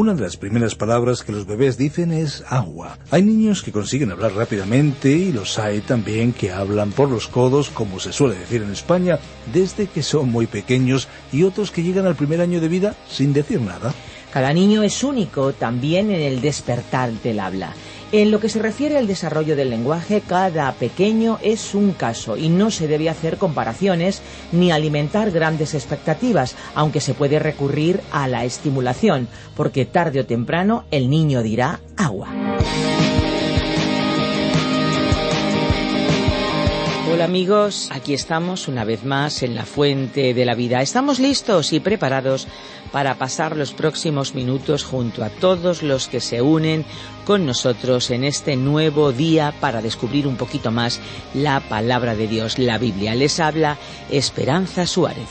Una de las primeras palabras que los bebés dicen es agua. Hay niños que consiguen hablar rápidamente y los hay también que hablan por los codos, como se suele decir en España, desde que son muy pequeños y otros que llegan al primer año de vida sin decir nada. Cada niño es único también en el despertar del habla. En lo que se refiere al desarrollo del lenguaje, cada pequeño es un caso y no se debe hacer comparaciones ni alimentar grandes expectativas, aunque se puede recurrir a la estimulación, porque tarde o temprano el niño dirá agua. Amigos, aquí estamos una vez más en la fuente de la vida. Estamos listos y preparados para pasar los próximos minutos junto a todos los que se unen con nosotros en este nuevo día para descubrir un poquito más la palabra de Dios, la Biblia. Les habla Esperanza Suárez.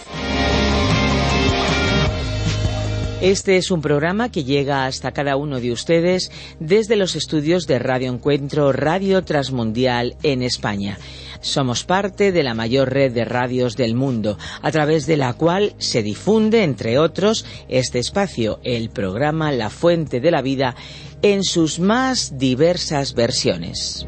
Este es un programa que llega hasta cada uno de ustedes desde los estudios de Radio Encuentro Radio Transmundial en España. Somos parte de la mayor red de radios del mundo, a través de la cual se difunde, entre otros, este espacio, el programa La Fuente de la Vida, en sus más diversas versiones.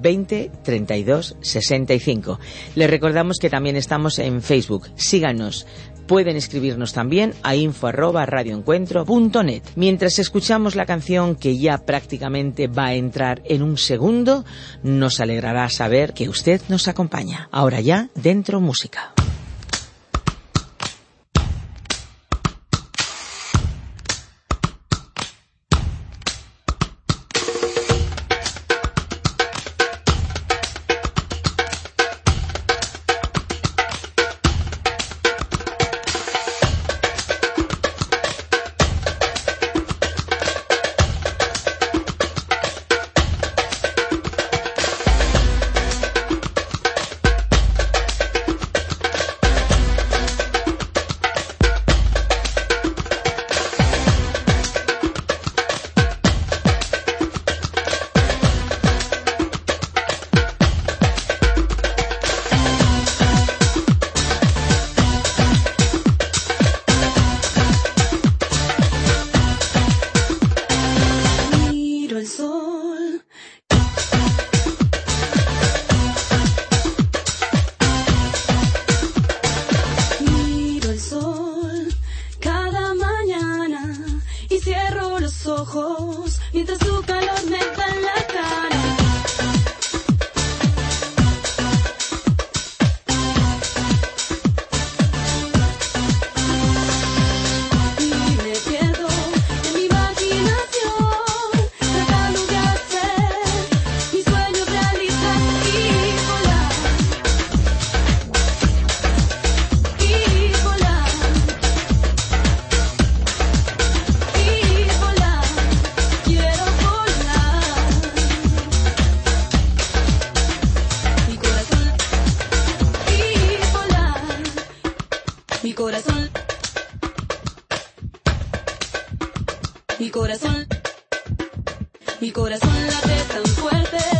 20 32 65. Les recordamos que también estamos en Facebook. Síganos. Pueden escribirnos también a info arroba radioencuentro.net. Mientras escuchamos la canción que ya prácticamente va a entrar en un segundo, nos alegrará saber que usted nos acompaña. Ahora ya, dentro música. Mi corazón, mi corazón late tan fuerte.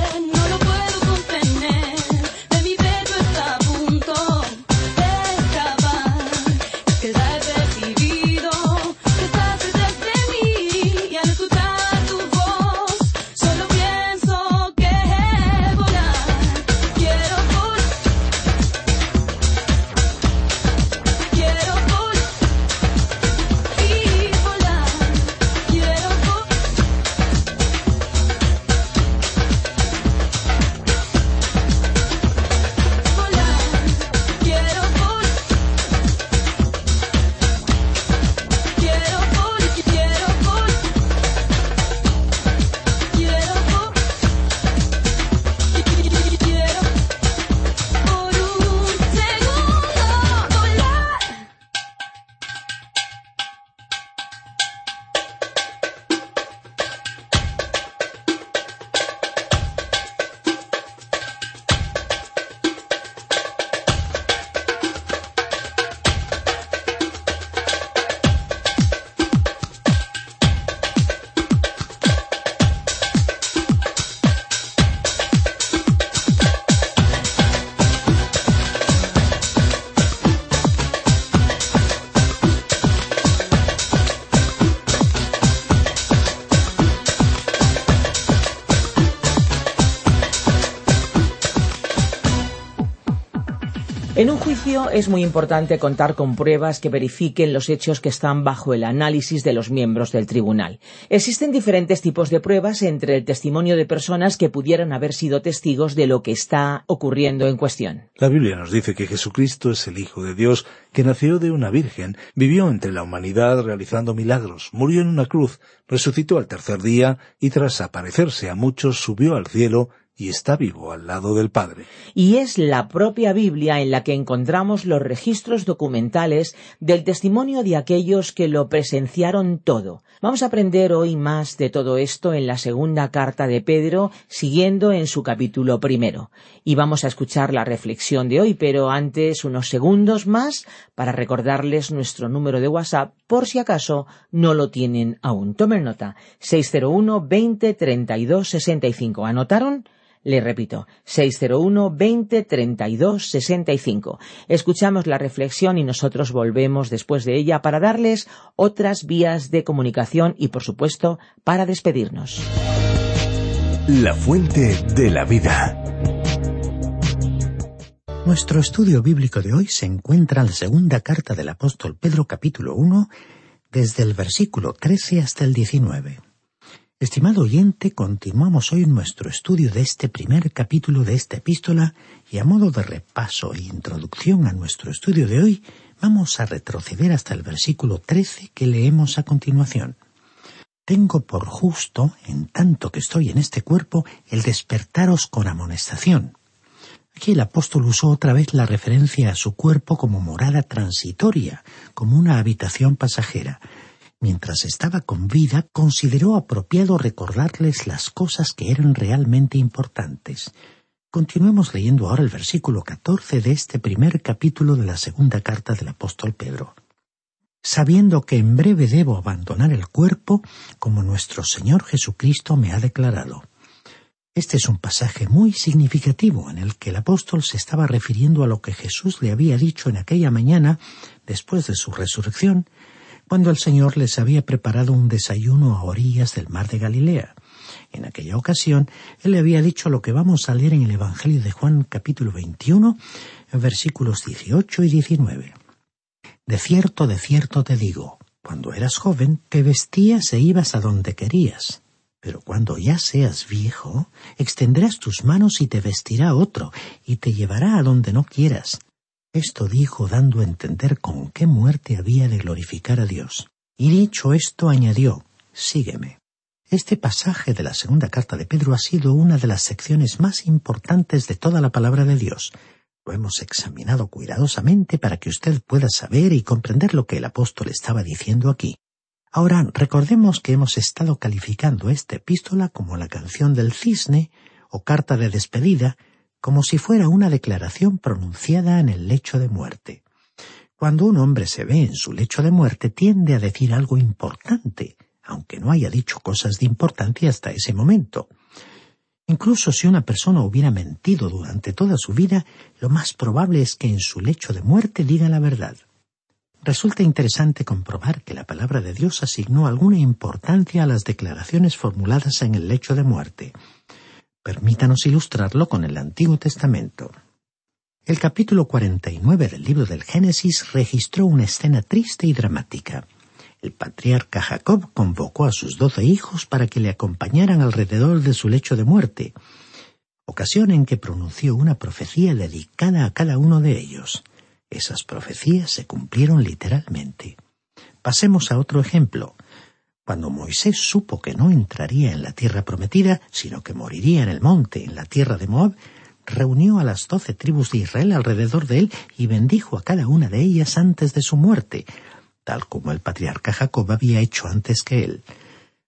Es muy importante contar con pruebas que verifiquen los hechos que están bajo el análisis de los miembros del tribunal. Existen diferentes tipos de pruebas entre el testimonio de personas que pudieran haber sido testigos de lo que está ocurriendo en cuestión. La Biblia nos dice que Jesucristo es el Hijo de Dios, que nació de una virgen, vivió entre la humanidad realizando milagros, murió en una cruz, resucitó al tercer día y tras aparecerse a muchos subió al cielo y está vivo al lado del Padre. Y es la propia Biblia en la que encontramos los registros documentales del testimonio de aquellos que lo presenciaron todo. Vamos a aprender hoy más de todo esto en la segunda carta de Pedro, siguiendo en su capítulo primero. Y vamos a escuchar la reflexión de hoy, pero antes unos segundos más para recordarles nuestro número de WhatsApp por si acaso no lo tienen aún. Tomen nota. 601 20 32 65. ¿Anotaron? Le repito, 601 20 32 65. Escuchamos la reflexión y nosotros volvemos después de ella para darles otras vías de comunicación y, por supuesto, para despedirnos. La fuente de la vida. Nuestro estudio bíblico de hoy se encuentra en la segunda carta del apóstol Pedro capítulo 1, desde el versículo 13 hasta el 19. Estimado oyente, continuamos hoy nuestro estudio de este primer capítulo de esta epístola y a modo de repaso e introducción a nuestro estudio de hoy, vamos a retroceder hasta el versículo 13 que leemos a continuación. Tengo por justo, en tanto que estoy en este cuerpo, el despertaros con amonestación. Aquí el apóstol usó otra vez la referencia a su cuerpo como morada transitoria, como una habitación pasajera, mientras estaba con vida, consideró apropiado recordarles las cosas que eran realmente importantes. Continuemos leyendo ahora el versículo 14 de este primer capítulo de la segunda carta del apóstol Pedro. Sabiendo que en breve debo abandonar el cuerpo, como nuestro Señor Jesucristo me ha declarado. Este es un pasaje muy significativo en el que el apóstol se estaba refiriendo a lo que Jesús le había dicho en aquella mañana, después de su resurrección, cuando el Señor les había preparado un desayuno a orillas del mar de Galilea. En aquella ocasión, Él le había dicho lo que vamos a leer en el Evangelio de Juan capítulo 21, versículos 18 y 19. De cierto, de cierto te digo, cuando eras joven, te vestías e ibas a donde querías. Pero cuando ya seas viejo, extenderás tus manos y te vestirá otro, y te llevará a donde no quieras. Esto dijo dando a entender con qué muerte había de glorificar a Dios. Y dicho esto añadió, Sígueme. Este pasaje de la segunda carta de Pedro ha sido una de las secciones más importantes de toda la palabra de Dios. Lo hemos examinado cuidadosamente para que usted pueda saber y comprender lo que el apóstol estaba diciendo aquí. Ahora, recordemos que hemos estado calificando esta epístola como la canción del cisne o carta de despedida, como si fuera una declaración pronunciada en el lecho de muerte. Cuando un hombre se ve en su lecho de muerte tiende a decir algo importante, aunque no haya dicho cosas de importancia hasta ese momento. Incluso si una persona hubiera mentido durante toda su vida, lo más probable es que en su lecho de muerte diga la verdad. Resulta interesante comprobar que la palabra de Dios asignó alguna importancia a las declaraciones formuladas en el lecho de muerte. Permítanos ilustrarlo con el Antiguo Testamento. El capítulo 49 del libro del Génesis registró una escena triste y dramática. El patriarca Jacob convocó a sus doce hijos para que le acompañaran alrededor de su lecho de muerte, ocasión en que pronunció una profecía dedicada a cada uno de ellos. Esas profecías se cumplieron literalmente. Pasemos a otro ejemplo. Cuando Moisés supo que no entraría en la tierra prometida, sino que moriría en el monte, en la tierra de Moab, reunió a las doce tribus de Israel alrededor de él y bendijo a cada una de ellas antes de su muerte, tal como el patriarca Jacob había hecho antes que él.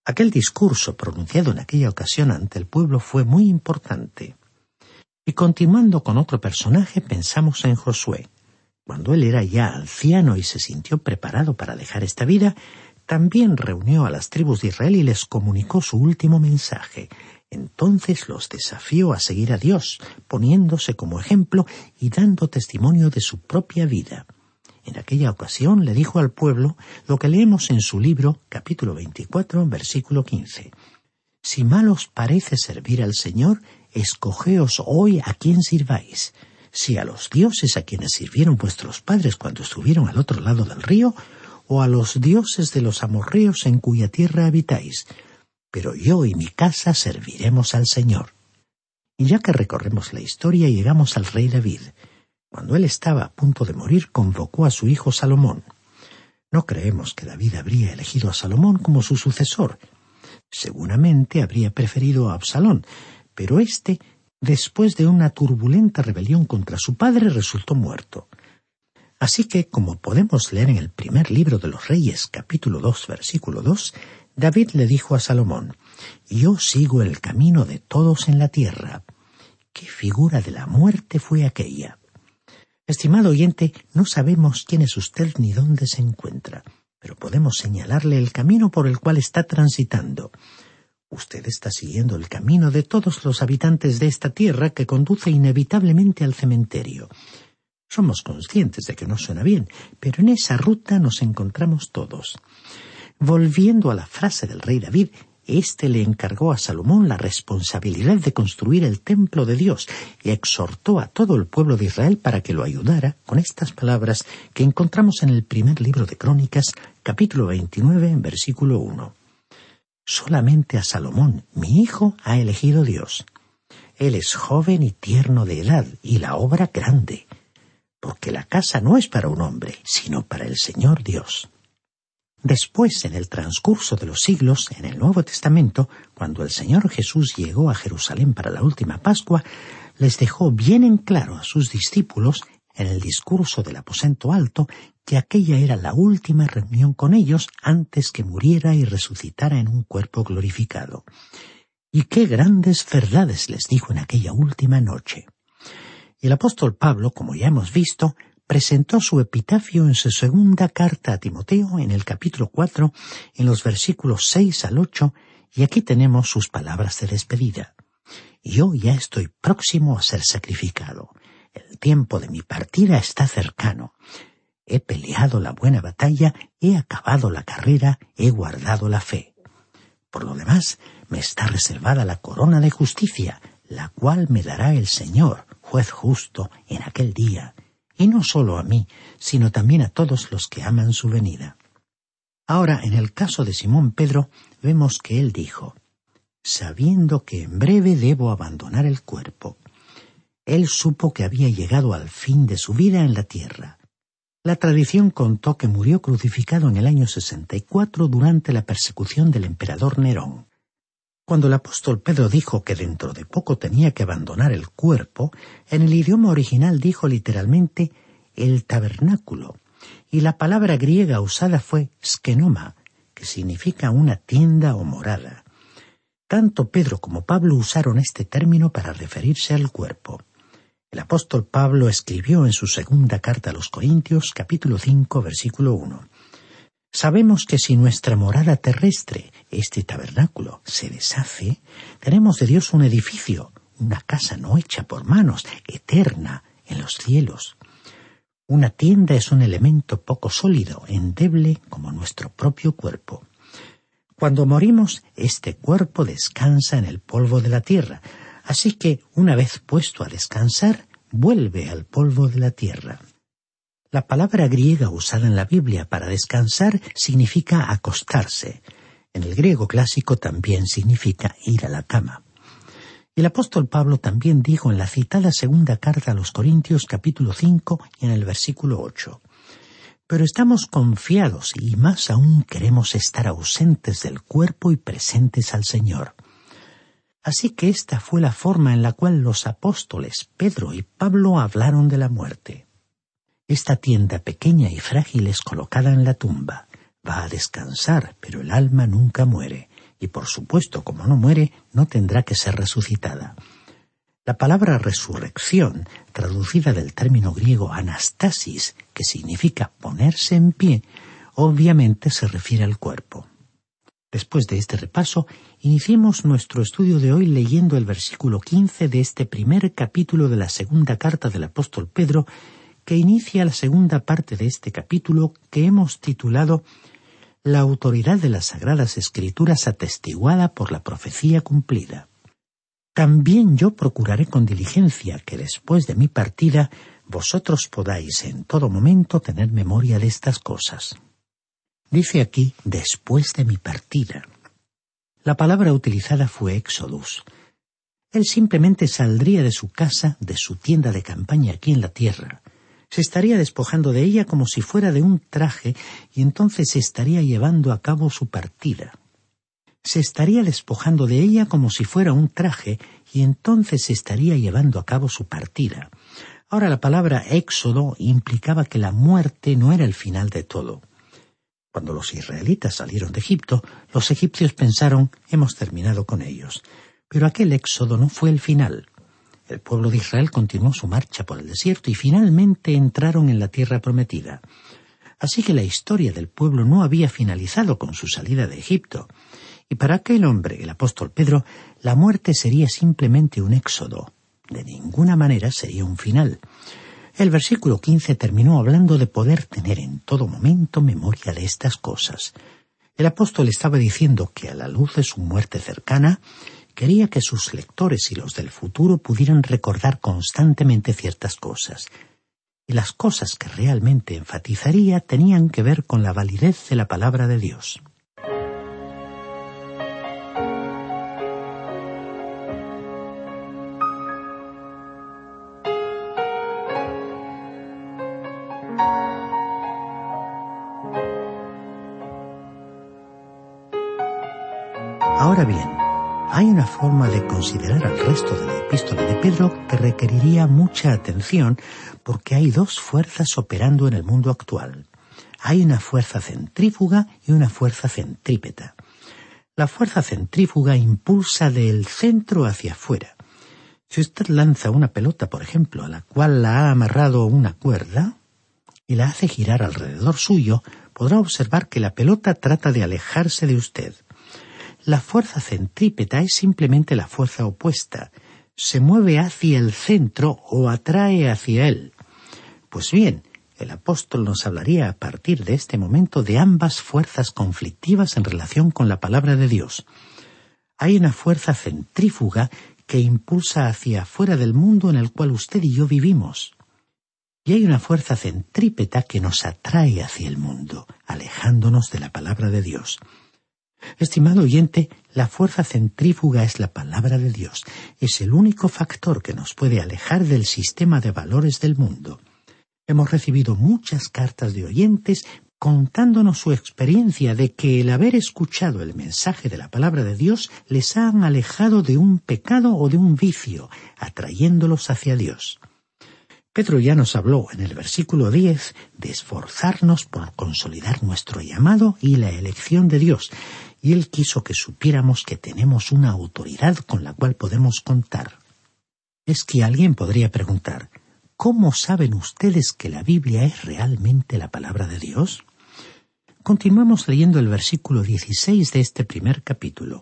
Aquel discurso pronunciado en aquella ocasión ante el pueblo fue muy importante. Y continuando con otro personaje, pensamos en Josué. Cuando él era ya anciano y se sintió preparado para dejar esta vida, también reunió a las tribus de Israel y les comunicó su último mensaje. Entonces los desafió a seguir a Dios, poniéndose como ejemplo y dando testimonio de su propia vida. En aquella ocasión le dijo al pueblo lo que leemos en su libro, capítulo 24, versículo 15. Si mal os parece servir al Señor, escogeos hoy a quien sirváis, si a los dioses a quienes sirvieron vuestros padres cuando estuvieron al otro lado del río, o a los dioses de los amorreos en cuya tierra habitáis, pero yo y mi casa serviremos al Señor. Y ya que recorremos la historia, llegamos al rey David. Cuando él estaba a punto de morir, convocó a su hijo Salomón. No creemos que David habría elegido a Salomón como su sucesor. Seguramente habría preferido a Absalón, pero éste, después de una turbulenta rebelión contra su padre, resultó muerto. Así que, como podemos leer en el primer libro de los Reyes, capítulo 2, versículo 2, David le dijo a Salomón, Yo sigo el camino de todos en la tierra. ¿Qué figura de la muerte fue aquella? Estimado oyente, no sabemos quién es usted ni dónde se encuentra, pero podemos señalarle el camino por el cual está transitando. Usted está siguiendo el camino de todos los habitantes de esta tierra que conduce inevitablemente al cementerio. Somos conscientes de que no suena bien, pero en esa ruta nos encontramos todos. Volviendo a la frase del rey David, éste le encargó a Salomón la responsabilidad de construir el templo de Dios y exhortó a todo el pueblo de Israel para que lo ayudara con estas palabras que encontramos en el primer libro de Crónicas, capítulo 29, versículo 1. Solamente a Salomón, mi hijo, ha elegido Dios. Él es joven y tierno de edad y la obra grande porque la casa no es para un hombre, sino para el Señor Dios. Después, en el transcurso de los siglos, en el Nuevo Testamento, cuando el Señor Jesús llegó a Jerusalén para la última Pascua, les dejó bien en claro a sus discípulos, en el discurso del aposento alto, que aquella era la última reunión con ellos antes que muriera y resucitara en un cuerpo glorificado. Y qué grandes verdades les dijo en aquella última noche. El apóstol Pablo, como ya hemos visto, presentó su epitafio en su segunda carta a Timoteo en el capítulo cuatro, en los versículos seis al ocho, y aquí tenemos sus palabras de despedida. Yo ya estoy próximo a ser sacrificado. El tiempo de mi partida está cercano. He peleado la buena batalla, he acabado la carrera, he guardado la fe. Por lo demás, me está reservada la corona de justicia, la cual me dará el Señor, juez justo, en aquel día, y no solo a mí, sino también a todos los que aman su venida. Ahora, en el caso de Simón Pedro, vemos que él dijo, sabiendo que en breve debo abandonar el cuerpo. Él supo que había llegado al fin de su vida en la tierra. La tradición contó que murió crucificado en el año 64 durante la persecución del emperador Nerón. Cuando el apóstol Pedro dijo que dentro de poco tenía que abandonar el cuerpo, en el idioma original dijo literalmente el tabernáculo, y la palabra griega usada fue skenoma, que significa una tienda o morada. Tanto Pedro como Pablo usaron este término para referirse al cuerpo. El apóstol Pablo escribió en su segunda carta a los Corintios, capítulo 5, versículo 1. Sabemos que si nuestra morada terrestre, este tabernáculo, se deshace, tenemos de Dios un edificio, una casa no hecha por manos, eterna, en los cielos. Una tienda es un elemento poco sólido, endeble como nuestro propio cuerpo. Cuando morimos, este cuerpo descansa en el polvo de la tierra, así que, una vez puesto a descansar, vuelve al polvo de la tierra. La palabra griega usada en la Biblia para descansar significa acostarse. En el griego clásico también significa ir a la cama. El apóstol Pablo también dijo en la citada segunda carta a los Corintios capítulo 5 y en el versículo 8. Pero estamos confiados y más aún queremos estar ausentes del cuerpo y presentes al Señor. Así que esta fue la forma en la cual los apóstoles Pedro y Pablo hablaron de la muerte. Esta tienda pequeña y frágil es colocada en la tumba. Va a descansar, pero el alma nunca muere, y por supuesto, como no muere, no tendrá que ser resucitada. La palabra resurrección, traducida del término griego anastasis, que significa ponerse en pie, obviamente se refiere al cuerpo. Después de este repaso, iniciemos nuestro estudio de hoy leyendo el versículo quince de este primer capítulo de la segunda carta del apóstol Pedro, que inicia la segunda parte de este capítulo que hemos titulado La autoridad de las Sagradas Escrituras atestiguada por la profecía cumplida. también yo procuraré con diligencia que después de mi partida vosotros podáis en todo momento tener memoria de estas cosas. Dice aquí después de mi partida. La palabra utilizada fue Exodus. Él simplemente saldría de su casa, de su tienda de campaña aquí en la tierra, se estaría despojando de ella como si fuera de un traje y entonces se estaría llevando a cabo su partida. Se estaría despojando de ella como si fuera un traje y entonces se estaría llevando a cabo su partida. Ahora la palabra éxodo implicaba que la muerte no era el final de todo. Cuando los israelitas salieron de Egipto, los egipcios pensaron hemos terminado con ellos. Pero aquel éxodo no fue el final. El pueblo de Israel continuó su marcha por el desierto y finalmente entraron en la tierra prometida. Así que la historia del pueblo no había finalizado con su salida de Egipto. Y para aquel hombre, el apóstol Pedro, la muerte sería simplemente un éxodo. De ninguna manera sería un final. El versículo quince terminó hablando de poder tener en todo momento memoria de estas cosas. El apóstol estaba diciendo que a la luz de su muerte cercana, quería que sus lectores y los del futuro pudieran recordar constantemente ciertas cosas. Y las cosas que realmente enfatizaría tenían que ver con la validez de la palabra de Dios. Ahora bien, hay una forma de considerar al resto de la epístola de Pedro que requeriría mucha atención porque hay dos fuerzas operando en el mundo actual. Hay una fuerza centrífuga y una fuerza centrípeta. La fuerza centrífuga impulsa del centro hacia afuera. Si usted lanza una pelota, por ejemplo, a la cual la ha amarrado una cuerda y la hace girar alrededor suyo, podrá observar que la pelota trata de alejarse de usted. La fuerza centrípeta es simplemente la fuerza opuesta. Se mueve hacia el centro o atrae hacia él. Pues bien, el apóstol nos hablaría a partir de este momento de ambas fuerzas conflictivas en relación con la palabra de Dios. Hay una fuerza centrífuga que impulsa hacia afuera del mundo en el cual usted y yo vivimos. Y hay una fuerza centrípeta que nos atrae hacia el mundo, alejándonos de la palabra de Dios. Estimado oyente, la fuerza centrífuga es la palabra de Dios. Es el único factor que nos puede alejar del sistema de valores del mundo. Hemos recibido muchas cartas de oyentes contándonos su experiencia de que el haber escuchado el mensaje de la palabra de Dios les ha alejado de un pecado o de un vicio, atrayéndolos hacia Dios. Pedro ya nos habló en el versículo diez de esforzarnos por consolidar nuestro llamado y la elección de Dios, y él quiso que supiéramos que tenemos una autoridad con la cual podemos contar. Es que alguien podría preguntar, ¿cómo saben ustedes que la Biblia es realmente la palabra de Dios? Continuamos leyendo el versículo 16 de este primer capítulo.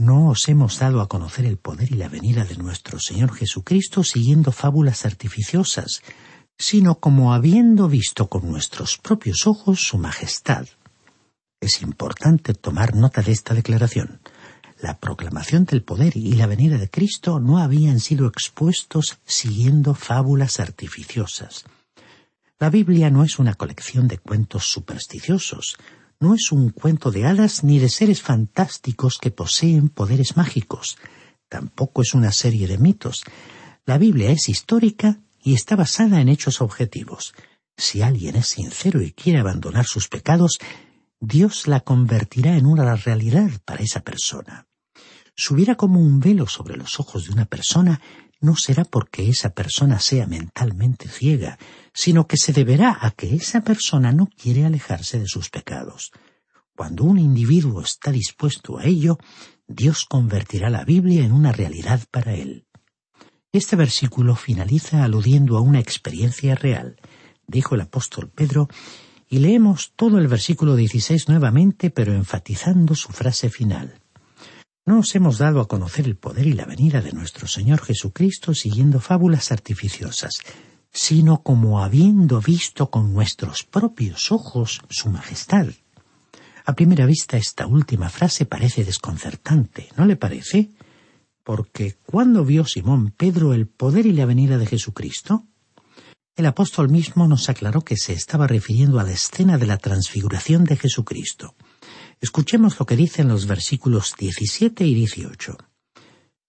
No os hemos dado a conocer el poder y la venida de nuestro Señor Jesucristo siguiendo fábulas artificiosas, sino como habiendo visto con nuestros propios ojos su majestad. Es importante tomar nota de esta declaración. La proclamación del poder y la venida de Cristo no habían sido expuestos siguiendo fábulas artificiosas. La Biblia no es una colección de cuentos supersticiosos, no es un cuento de hadas ni de seres fantásticos que poseen poderes mágicos, tampoco es una serie de mitos. La Biblia es histórica y está basada en hechos objetivos. Si alguien es sincero y quiere abandonar sus pecados, Dios la convertirá en una realidad para esa persona. Subirá como un velo sobre los ojos de una persona no será porque esa persona sea mentalmente ciega, sino que se deberá a que esa persona no quiere alejarse de sus pecados. Cuando un individuo está dispuesto a ello, Dios convertirá la Biblia en una realidad para él. Este versículo finaliza aludiendo a una experiencia real. Dijo el apóstol Pedro y leemos todo el versículo 16 nuevamente, pero enfatizando su frase final. No os hemos dado a conocer el poder y la venida de nuestro Señor Jesucristo siguiendo fábulas artificiosas, sino como habiendo visto con nuestros propios ojos su majestad. A primera vista esta última frase parece desconcertante, ¿no le parece? porque cuando vio Simón Pedro el poder y la venida de Jesucristo, el apóstol mismo nos aclaró que se estaba refiriendo a la escena de la transfiguración de Jesucristo. Escuchemos lo que dicen los versículos 17 y 18.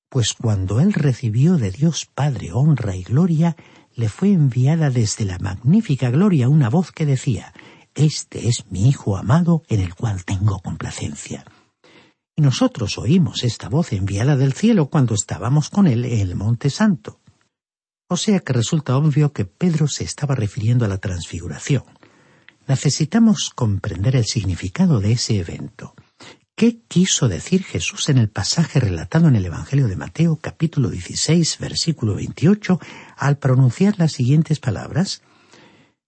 Pues cuando él recibió de Dios Padre honra y gloria, le fue enviada desde la magnífica gloria una voz que decía, Este es mi Hijo amado en el cual tengo complacencia. Y nosotros oímos esta voz enviada del cielo cuando estábamos con él en el Monte Santo. O sea que resulta obvio que Pedro se estaba refiriendo a la transfiguración. Necesitamos comprender el significado de ese evento. ¿Qué quiso decir Jesús en el pasaje relatado en el Evangelio de Mateo capítulo 16 versículo 28 al pronunciar las siguientes palabras?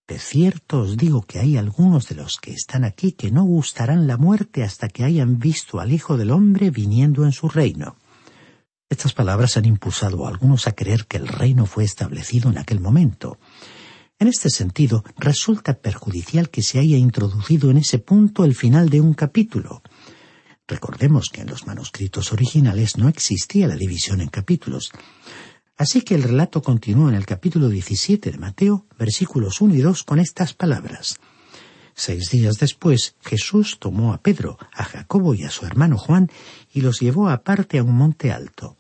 De cierto os digo que hay algunos de los que están aquí que no gustarán la muerte hasta que hayan visto al Hijo del Hombre viniendo en su reino. Estas palabras han impulsado a algunos a creer que el reino fue establecido en aquel momento. En este sentido, resulta perjudicial que se haya introducido en ese punto el final de un capítulo. Recordemos que en los manuscritos originales no existía la división en capítulos. Así que el relato continúa en el capítulo 17 de Mateo, versículos 1 y 2, con estas palabras. Seis días después, Jesús tomó a Pedro, a Jacobo y a su hermano Juan y los llevó aparte a un monte alto.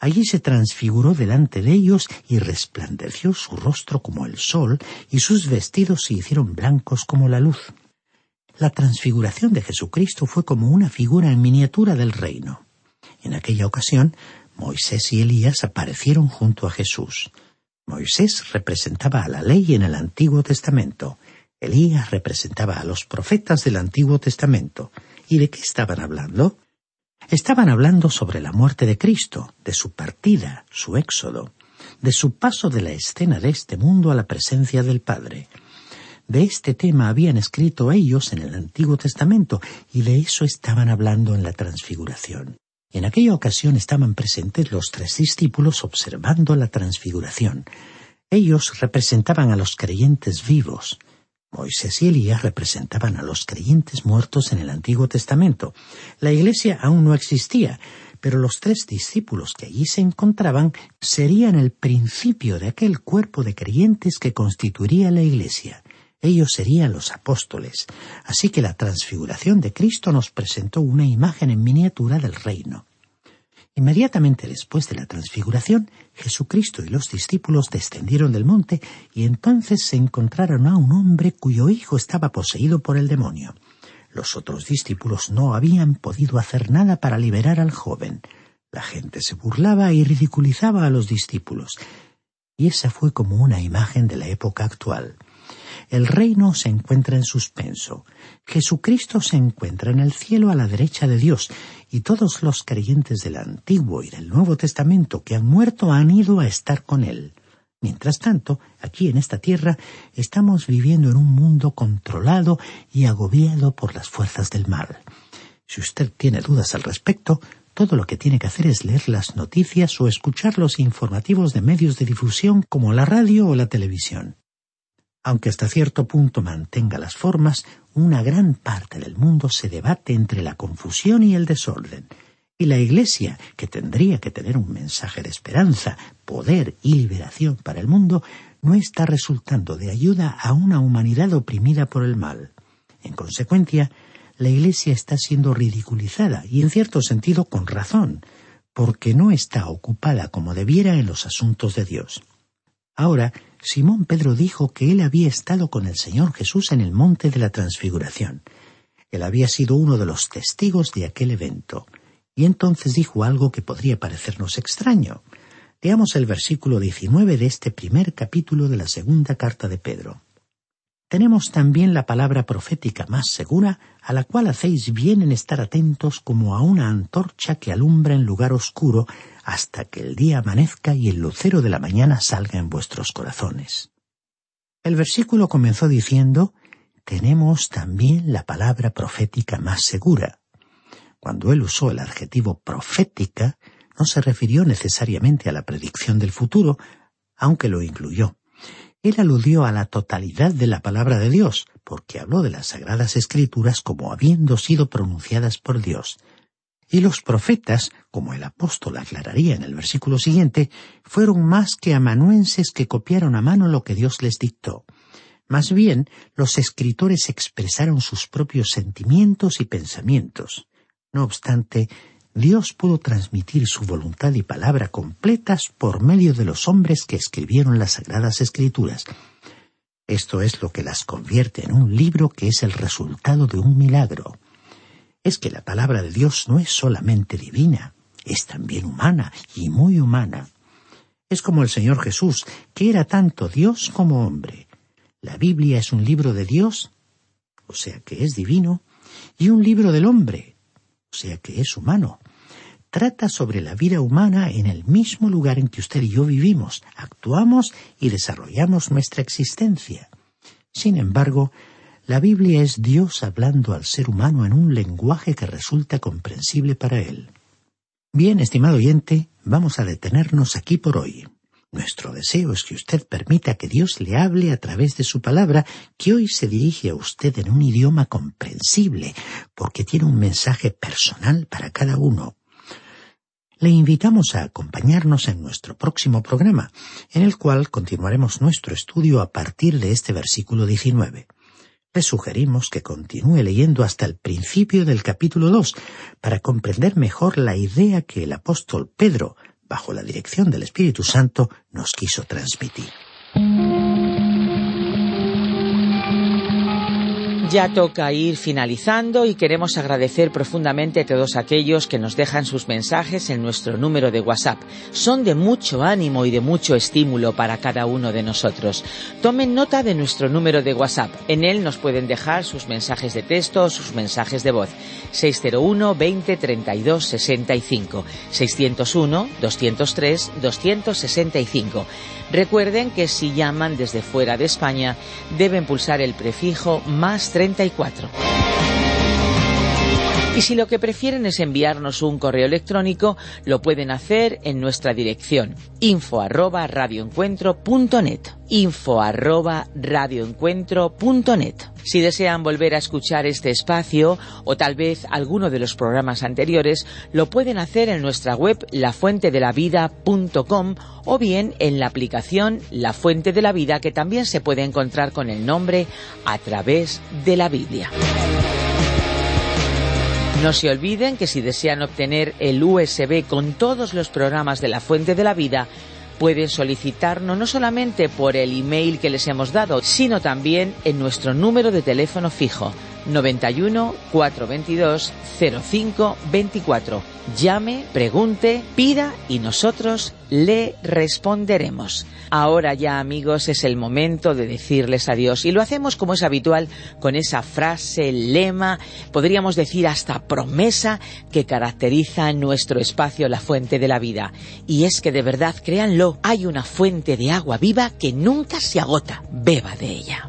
Allí se transfiguró delante de ellos y resplandeció su rostro como el sol y sus vestidos se hicieron blancos como la luz. La transfiguración de Jesucristo fue como una figura en miniatura del reino. En aquella ocasión, Moisés y Elías aparecieron junto a Jesús. Moisés representaba a la ley en el Antiguo Testamento. Elías representaba a los profetas del Antiguo Testamento. ¿Y de qué estaban hablando? Estaban hablando sobre la muerte de Cristo, de su partida, su éxodo, de su paso de la escena de este mundo a la presencia del Padre. De este tema habían escrito ellos en el Antiguo Testamento y de eso estaban hablando en la transfiguración. En aquella ocasión estaban presentes los tres discípulos observando la transfiguración. Ellos representaban a los creyentes vivos. Moisés y Elías representaban a los creyentes muertos en el Antiguo Testamento. La iglesia aún no existía, pero los tres discípulos que allí se encontraban serían el principio de aquel cuerpo de creyentes que constituiría la iglesia. Ellos serían los apóstoles. Así que la transfiguración de Cristo nos presentó una imagen en miniatura del reino. Inmediatamente después de la transfiguración, Jesucristo y los discípulos descendieron del monte y entonces se encontraron a un hombre cuyo hijo estaba poseído por el demonio. Los otros discípulos no habían podido hacer nada para liberar al joven. La gente se burlaba y ridiculizaba a los discípulos. Y esa fue como una imagen de la época actual. El reino se encuentra en suspenso. Jesucristo se encuentra en el cielo a la derecha de Dios, y todos los creyentes del Antiguo y del Nuevo Testamento que han muerto han ido a estar con Él. Mientras tanto, aquí en esta tierra estamos viviendo en un mundo controlado y agobiado por las fuerzas del mal. Si usted tiene dudas al respecto, todo lo que tiene que hacer es leer las noticias o escuchar los informativos de medios de difusión como la radio o la televisión. Aunque hasta cierto punto mantenga las formas, una gran parte del mundo se debate entre la confusión y el desorden. Y la Iglesia, que tendría que tener un mensaje de esperanza, poder y liberación para el mundo, no está resultando de ayuda a una humanidad oprimida por el mal. En consecuencia, la Iglesia está siendo ridiculizada y en cierto sentido con razón, porque no está ocupada como debiera en los asuntos de Dios. Ahora, Simón Pedro dijo que él había estado con el Señor Jesús en el monte de la transfiguración. Él había sido uno de los testigos de aquel evento. Y entonces dijo algo que podría parecernos extraño. Leamos el versículo 19 de este primer capítulo de la segunda carta de Pedro tenemos también la palabra profética más segura, a la cual hacéis bien en estar atentos como a una antorcha que alumbra en lugar oscuro hasta que el día amanezca y el lucero de la mañana salga en vuestros corazones. El versículo comenzó diciendo, tenemos también la palabra profética más segura. Cuando él usó el adjetivo profética, no se refirió necesariamente a la predicción del futuro, aunque lo incluyó él aludió a la totalidad de la palabra de Dios, porque habló de las sagradas escrituras como habiendo sido pronunciadas por Dios. Y los profetas, como el apóstol aclararía en el versículo siguiente, fueron más que amanuenses que copiaron a mano lo que Dios les dictó. Más bien, los escritores expresaron sus propios sentimientos y pensamientos. No obstante, Dios pudo transmitir su voluntad y palabra completas por medio de los hombres que escribieron las Sagradas Escrituras. Esto es lo que las convierte en un libro que es el resultado de un milagro. Es que la palabra de Dios no es solamente divina, es también humana y muy humana. Es como el Señor Jesús, que era tanto Dios como hombre. La Biblia es un libro de Dios, o sea que es divino, y un libro del hombre, o sea que es humano. Trata sobre la vida humana en el mismo lugar en que usted y yo vivimos, actuamos y desarrollamos nuestra existencia. Sin embargo, la Biblia es Dios hablando al ser humano en un lenguaje que resulta comprensible para él. Bien, estimado oyente, vamos a detenernos aquí por hoy. Nuestro deseo es que usted permita que Dios le hable a través de su palabra, que hoy se dirige a usted en un idioma comprensible, porque tiene un mensaje personal para cada uno. Le invitamos a acompañarnos en nuestro próximo programa, en el cual continuaremos nuestro estudio a partir de este versículo 19. Le sugerimos que continúe leyendo hasta el principio del capítulo 2 para comprender mejor la idea que el apóstol Pedro bajo la dirección del Espíritu Santo, nos quiso transmitir. Ya toca ir finalizando y queremos agradecer profundamente a todos aquellos que nos dejan sus mensajes en nuestro número de WhatsApp. Son de mucho ánimo y de mucho estímulo para cada uno de nosotros. Tomen nota de nuestro número de WhatsApp. En él nos pueden dejar sus mensajes de texto o sus mensajes de voz. 601 20 32 65 601 203 265. Recuerden que si llaman desde fuera de España deben pulsar el prefijo más 34. Y si lo que prefieren es enviarnos un correo electrónico, lo pueden hacer en nuestra dirección info arroba radioencuentro.net info arroba radioencuentro.net Si desean volver a escuchar este espacio o tal vez alguno de los programas anteriores, lo pueden hacer en nuestra web lafuentedelavida.com o bien en la aplicación La Fuente de la Vida que también se puede encontrar con el nombre a través de la Biblia. No se olviden que si desean obtener el USB con todos los programas de la Fuente de la Vida, pueden solicitarnos no solamente por el email que les hemos dado, sino también en nuestro número de teléfono fijo 91 422 05 24. Llame, pregunte, pida y nosotros le responderemos. Ahora ya amigos es el momento de decirles adiós y lo hacemos como es habitual con esa frase, lema, podríamos decir hasta promesa que caracteriza nuestro espacio la fuente de la vida. Y es que de verdad, créanlo, hay una fuente de agua viva que nunca se agota. Beba de ella.